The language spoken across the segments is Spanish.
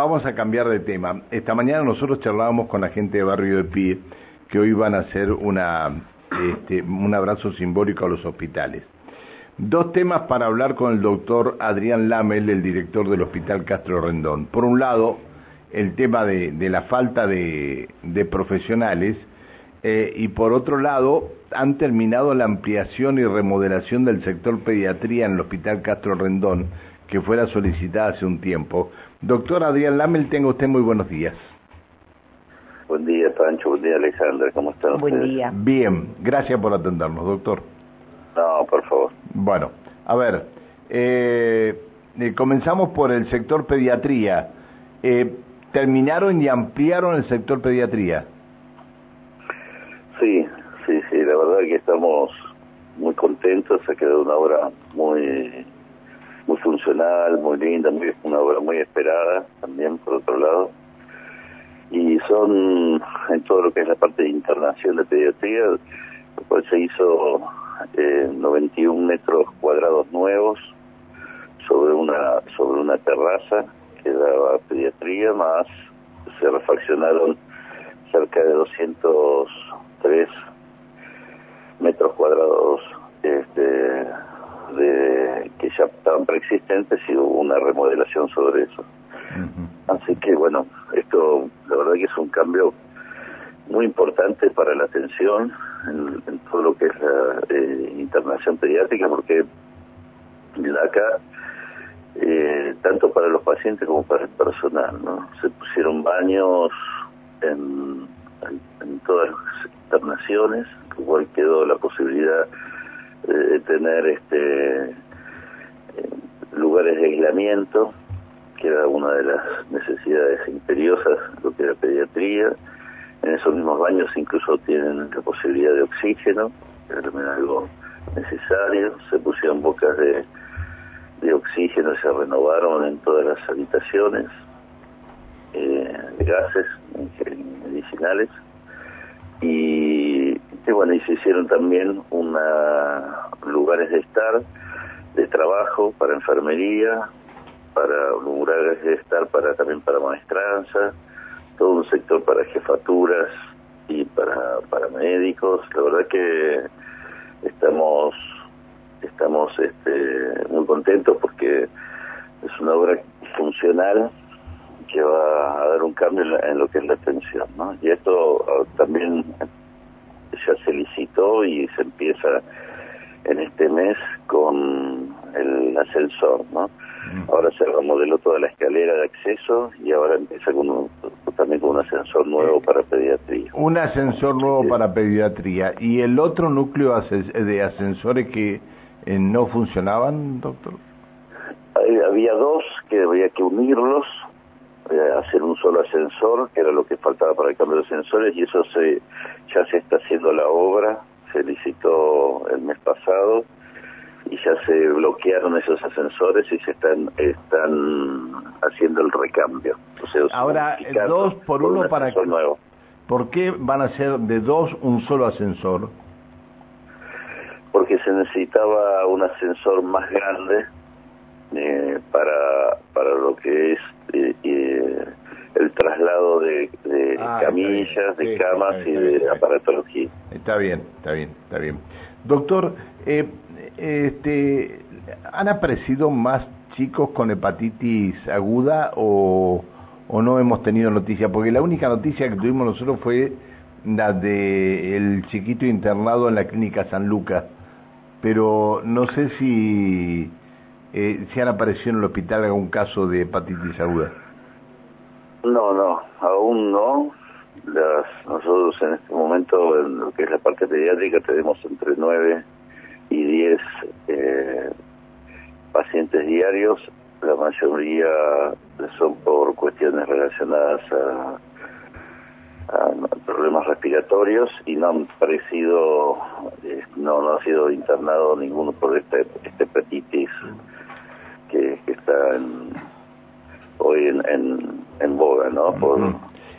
vamos a cambiar de tema. Esta mañana nosotros charlábamos con la gente de Barrio de Pie que hoy van a hacer una, este, un abrazo simbólico a los hospitales. Dos temas para hablar con el doctor Adrián Lamel, el director del Hospital Castro Rendón. Por un lado, el tema de, la falta de, profesionales eh, y por otro lado, han terminado la ampliación y remodelación del sector pediatría en el Hospital Castro Rendón, que fuera solicitada hace un tiempo. Doctor Adrián Lamel, tenga usted muy buenos días. Buen día, Pancho. Buen día, Alexandra. ¿Cómo están Buen día. Bien, gracias por atendernos, doctor. No, por favor. Bueno, a ver, eh, eh, comenzamos por el sector pediatría. Eh, ¿Terminaron y ampliaron el sector pediatría? Sí, sí, sí, la verdad que estamos muy contentos, ha quedado una obra muy muy linda, muy, una obra muy esperada también por otro lado. Y son en todo lo que es la parte de internación de pediatría, lo cual se hizo eh, 91 metros cuadrados nuevos sobre una sobre una terraza que daba pediatría, más se refaccionaron cerca de 203 metros cuadrados este, de que ya estaban preexistentes y hubo una remodelación sobre eso. Así que bueno, esto la verdad que es un cambio muy importante para la atención en, todo lo que es la eh, internación pediátrica porque acá eh, tanto para los pacientes como para el personal no se pusieron baños en, en todas las internaciones igual quedó la posibilidad de tener este eh, lugares de aislamiento, que era una de las necesidades imperiosas, lo que era pediatría. En esos mismos baños incluso tienen la posibilidad de oxígeno, que era algo necesario. Se pusieron bocas de, de oxígeno, se renovaron en todas las habitaciones, eh, gases medicinales. Y bueno, y se hicieron también una, lugares de estar, de trabajo para enfermería, para lugares de estar para también para maestranza, todo un sector para jefaturas y para, para médicos. La verdad que estamos estamos este, muy contentos porque es una obra funcional que va a dar un cambio en, lo que es la atención, ¿no? Y esto ah, también ya se licitó y se empieza en este mes con el ascensor, ¿no? Mm. Ahora se remodeló toda la escalera de acceso y ahora empieza con también con un ascensor nuevo para pediatría. Un ascensor nuevo para pediatría. ¿Y el otro núcleo de ascensores que eh, no funcionaban, doctor? Había dos que había que unirlos hacer un solo ascensor, que era lo que faltaba para el cambio de ascensores, y eso se ya se está haciendo la obra, se licitó el mes pasado, y ya se bloquearon esos ascensores y se están están haciendo el recambio. Ahora, dos por uno para que... Nuevo. ¿Por qué van a ser de dos un solo ascensor? Porque se necesitaba un ascensor más grande eh, para, para lo que es eh, el traslado de, ah, camillas, de camas y de aparatología. Está bien, está bien, está bien. Doctor, eh, este, ¿han aparecido más chicos con hepatitis aguda o, o no hemos tenido noticia? Porque la única noticia que tuvimos nosotros fue la de el chiquito internado en la clínica San Lucas, pero no sé si eh, si han aparecido en el hospital algún caso de hepatitis aguda. No, no, aún no. Las, nosotros en este momento, en lo que es la parte pediátrica, tenemos entre 9 y 10 eh, pacientes diarios. La mayoría son por cuestiones relacionadas a, problemas respiratorios y no han parecido, eh, no, no ha sido internado ninguno por este, este hepatitis que, está hoy en, en, boga, ¿no?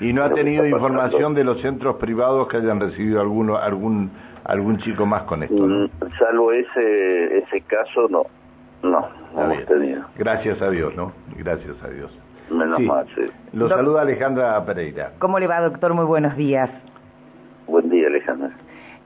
y no ha tenido información de los centros privados que hayan recibido alguno, algún algún chico más con esto, ¿no? Mm, salvo ese ese caso, no, no, no hemos tenido. Gracias a Dios, ¿no? Gracias a Dios. Menos mal, sí. Lo saluda Alejandra Pereira. ¿Cómo le va, doctor? Muy buenos días. Buen día, Alejandra.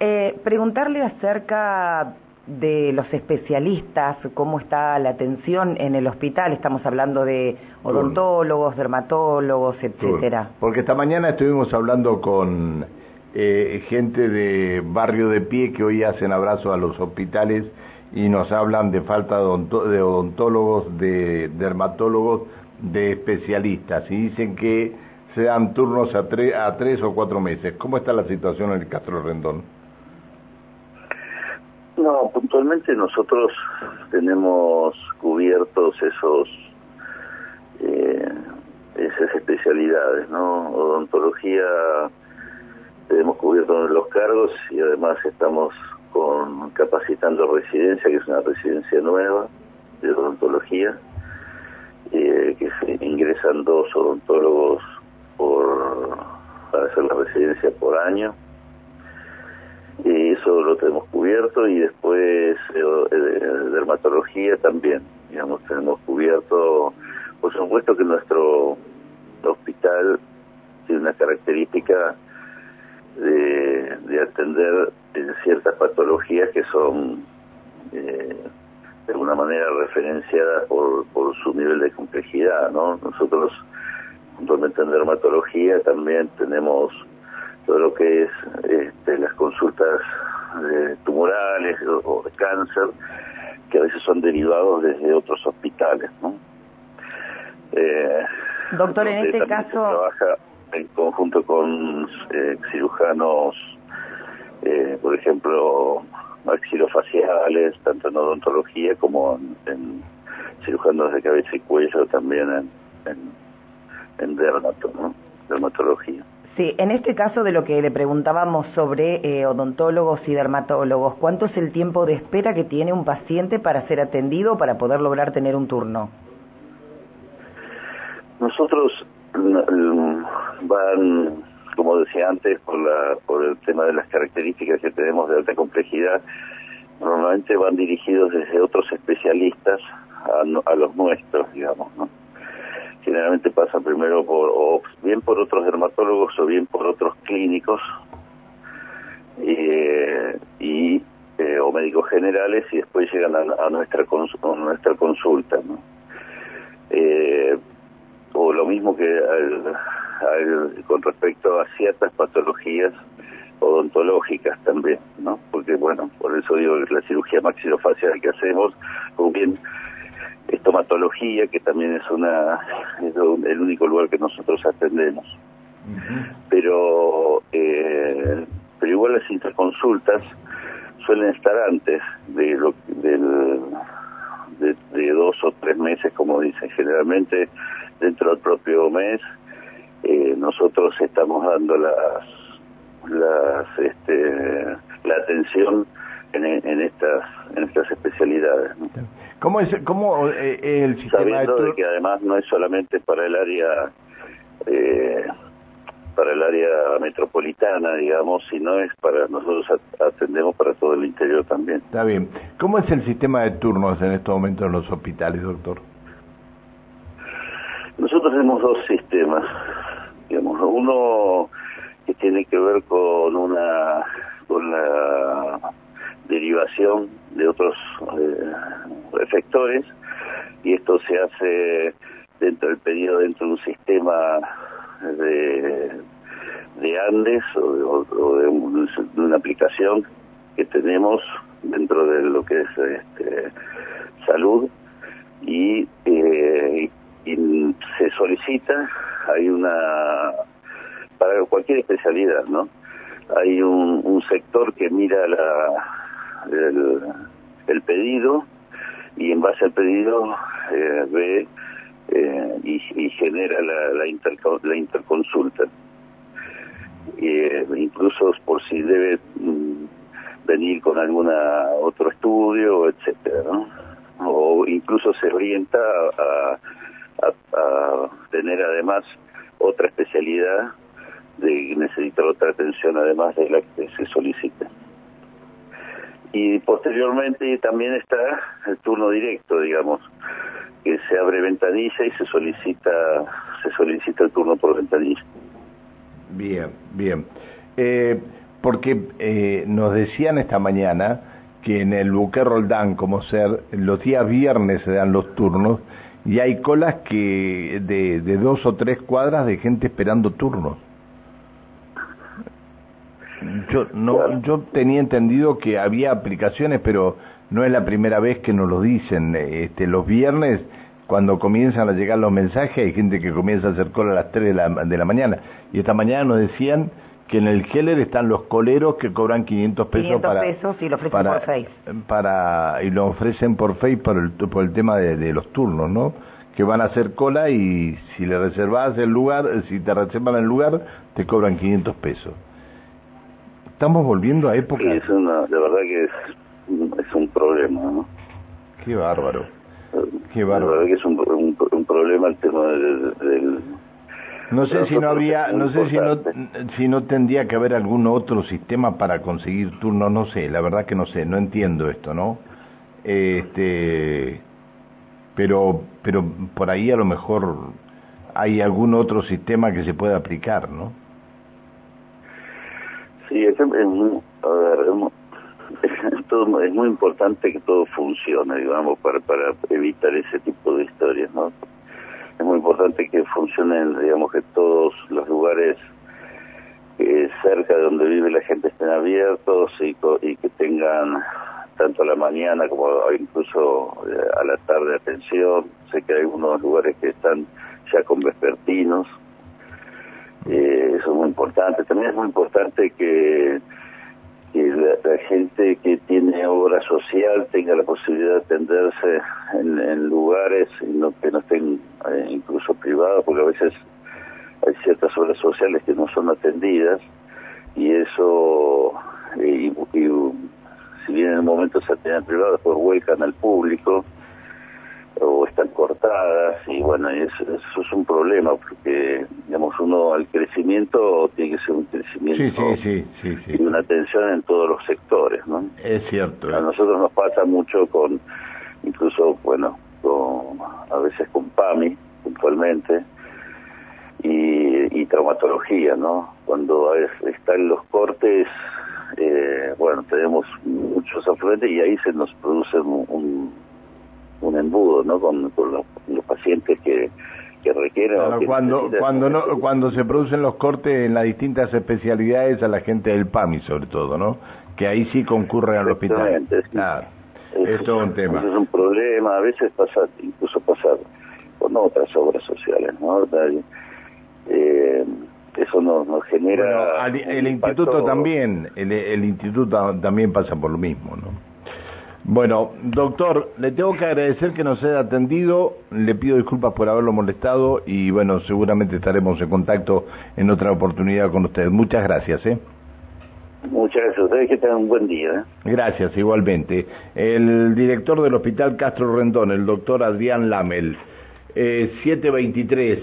Eh, preguntarle acerca de los especialistas, cómo está la atención en el hospital. Estamos hablando de odontólogos, dermatólogos, etcétera. Porque esta mañana estuvimos hablando con eh, gente de Barrio de Pie que hoy hacen abrazos a los hospitales y nos hablan de falta de odontólogos, de dermatólogos, de especialistas y dicen que se dan turnos a, a tres o cuatro meses. ¿Cómo está la situación en el Castro Rendón? No, puntualmente nosotros tenemos cubiertos esos eh, esas especialidades, ¿no? Odontología tenemos cubierto los cargos y además estamos con capacitando residencia, que es una residencia nueva de odontología, eh, que se ingresan dos odontólogos por para hacer la residencia por año. Lo tenemos cubierto y después eh, dermatología también, digamos, tenemos cubierto, por supuesto que nuestro hospital tiene una característica de, de atender ciertas patologías que son eh, de alguna manera referenciadas por, por su nivel de complejidad, ¿no? Nosotros, puntualmente en dermatología, también tenemos todo lo que es este, las consultas tumorales o, de cáncer, que a veces son derivados desde otros hospitales, ¿no? Eh, Doctor, en este caso... Trabaja en conjunto con eh, cirujanos, eh, por ejemplo, maxilofaciales, tanto en odontología como en, cirujanos de cabeza y cuello, también en, en, dermatología. Sí, en este caso de lo que le preguntábamos sobre eh, odontólogos y dermatólogos, ¿cuánto es el tiempo de espera que tiene un paciente para ser atendido para poder lograr tener un turno? Nosotros mm, van, como decía antes, por, la, por el tema de las características que tenemos de alta complejidad, normalmente van dirigidos desde otros especialistas a, a los nuestros, digamos, ¿no? Generalmente pasa primero por o bien por otros dermatólogos o bien por otros clínicos eh, y eh, o médicos generales y después llegan a, nuestra nuestra consulta eh, o lo mismo que con respecto a ciertas patologías odontológicas también, ¿no? Porque bueno, por eso digo que la cirugía maxilofacial que hacemos, o bien estomatología, que también es una es el único lugar que nosotros atendemos. Pero eh, pero igual las interconsultas suelen estar antes de lo del de, dos o tres meses, como dicen. Generalmente dentro del propio mes eh, nosotros estamos dando las las este la atención en, en estas en estas especialidades. ¿Cómo es cómo eh, el sistema sabiendo de, que además no es solamente para el área eh, para el área metropolitana, digamos, sino es para nosotros atendemos para todo el interior también. Está bien. ¿Cómo es el sistema de turnos en estos momentos en los hospitales, doctor? Nosotros tenemos dos sistemas, digamos, uno que tiene que ver con una con la derivación de otros eh, efectores y esto se hace dentro del pedido dentro de un sistema de, de Andes o, de, una aplicación que tenemos dentro de lo que es este, salud y, eh, se solicita hay una para cualquier especialidad no hay un, un sector que mira la el, pedido y en base al pedido eh, ve eh, y, genera la, la, la interconsulta. Eh, incluso por si debe mm, venir con alguna otro estudio, etcétera, O incluso se orienta a, a, tener además otra especialidad de que necesita otra atención además de la que se solicita y posteriormente también está el turno directo, digamos, que se abre ventanilla y se solicita se solicita el turno por ventanilla. Bien, bien. Eh, porque eh, nos decían esta mañana que en el buque Roldán, como ser, los días viernes se dan los turnos y hay colas que de, de dos o tres cuadras de gente esperando turnos. Yo no, yo tenía entendido que había aplicaciones, pero no es la primera vez que nos lo dicen. Este, los viernes, cuando comienzan a llegar los mensajes, hay gente que comienza a hacer cola a las 3 de la, de la mañana. Y esta mañana nos decían que en el Heller están los coleros que cobran 500 pesos 500 para pesos y lo ofrecen para, por Face. para y lo ofrecen por Face por el por el tema de, de los turnos, ¿no? Que van a hacer cola y si le reservas el lugar, si te reservan el lugar, te cobran 500 pesos. Estamos volviendo a época. Sí, es una, de verdad que es, es un problema, ¿no? Qué bárbaro. Qué La bárbaro. verdad que es un, un, un problema el tema del, del No sé si no habría, no sé si no, si no tendría que haber algún otro sistema para conseguir turnos, no sé, la verdad que no sé, no entiendo esto, ¿no? Este, pero, pero por ahí a lo mejor hay algún otro sistema que se pueda aplicar, ¿no? Sí, es, es es todo- es muy importante que todo funcione, digamos, para, para evitar ese tipo de historias, ¿no? Es muy importante que funcionen, digamos, que todos los lugares eh, cerca de donde vive la gente estén abiertos y, y que tengan tanto a la mañana como incluso eh, a la tarde atención. Sé que hay algunos lugares que están ya con vespertinos. Eh, eso es muy importante. También es muy importante que la, la gente que tiene social tenga la posibilidad de atenderse en, en lugares no, que no estén eh, incluso privados, porque a veces hay ciertas obras sociales que no son atendidas y eso, y, y, si bien en el momento se atienden privados, después vuelcan al público o están cortadas y bueno, eso, eso es un problema porque, digamos, uno al crecimiento tiene que ser un crecimiento Sí, sí, sí, sí, y una atención en todos los sectores, ¿no? Es cierto. A nosotros nos pasa mucho con, incluso, bueno, con, a veces con PAMI, puntualmente, y, y traumatología, ¿no? Cuando es- están los cortes, eh, bueno, tenemos muchos afluentes y ahí se nos produce un, un, un embudo, ¿no? Con, con los, los pacientes que, que requieren... Claro, que cuando cuando no cuando se producen los cortes en las distintas especialidades a la gente del PAMI sobre todo, ¿no? Que ahí sí concurren al hospital. Exactamente, sí. Claro. Eso Es todo un tema. eso es un problema, a veces pasa, incluso pasa con otras obras sociales, ¿no? Eh, eso nos, nos genera... Bueno, el impacto- instituto también, el, el instituto también pasa por lo mismo, ¿no? Bueno, doctor, le tengo que agradecer que nos haya atendido, le pido disculpas por haberlo molestado y bueno, seguramente estaremos en contacto en otra oportunidad con usted. Muchas gracias, ¿eh? Muchas gracias a ustedes, que tengan un buen día. ¿eh? Gracias, igualmente. El director del Hospital Castro Rendón, el doctor Adrián Lamel, eh, 723.